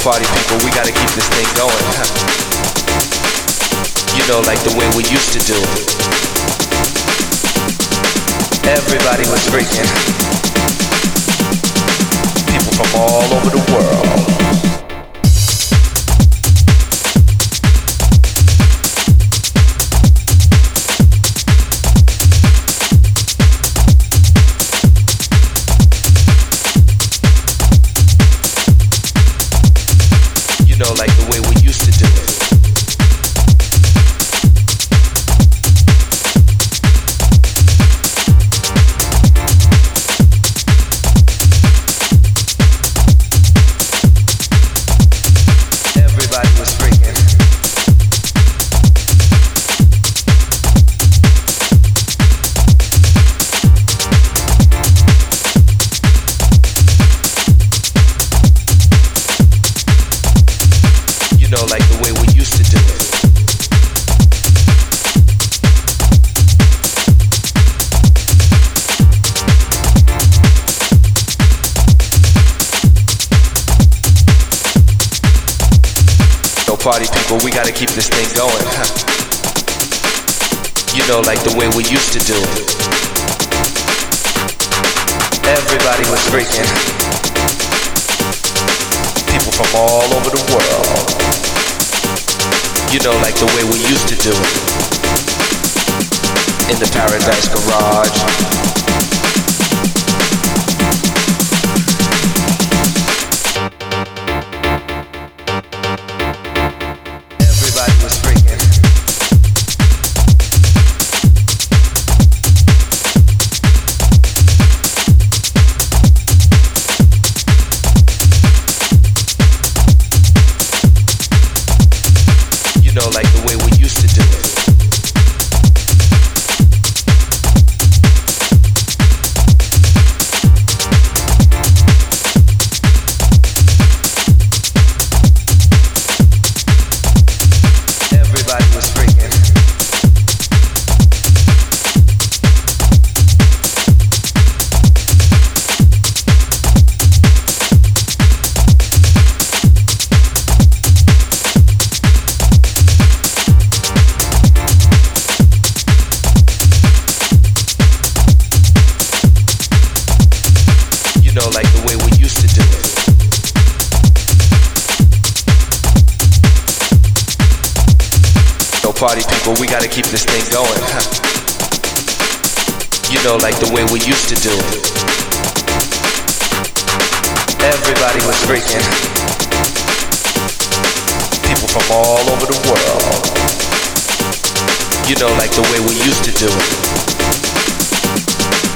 party people, we gotta keep this thing going. You know, like the way we used to do it. Everybody was freaking. People from all over the world. way we used to do it. Party people, we gotta keep this thing going. You know, like the way we used to do it. Everybody was freaking. People from all over the world. You know, like the way we used to do it. In the Paradise Garage. Party people, we gotta keep this thing going. You know, like the way we used to do it. Everybody was freaking. People from all over the world. You know, like the way we used to do it.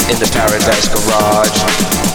In the Paradise Garage.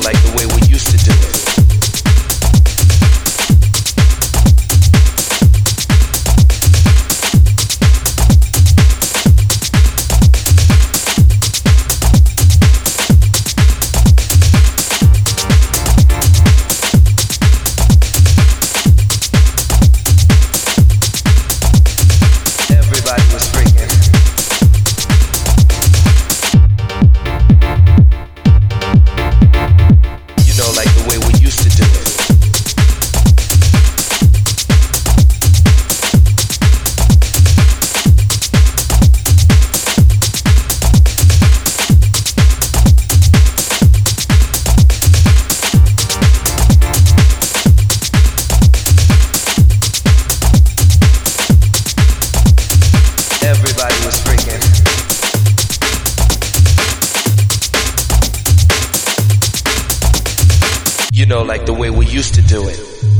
like the way You know, like the way we used to do it.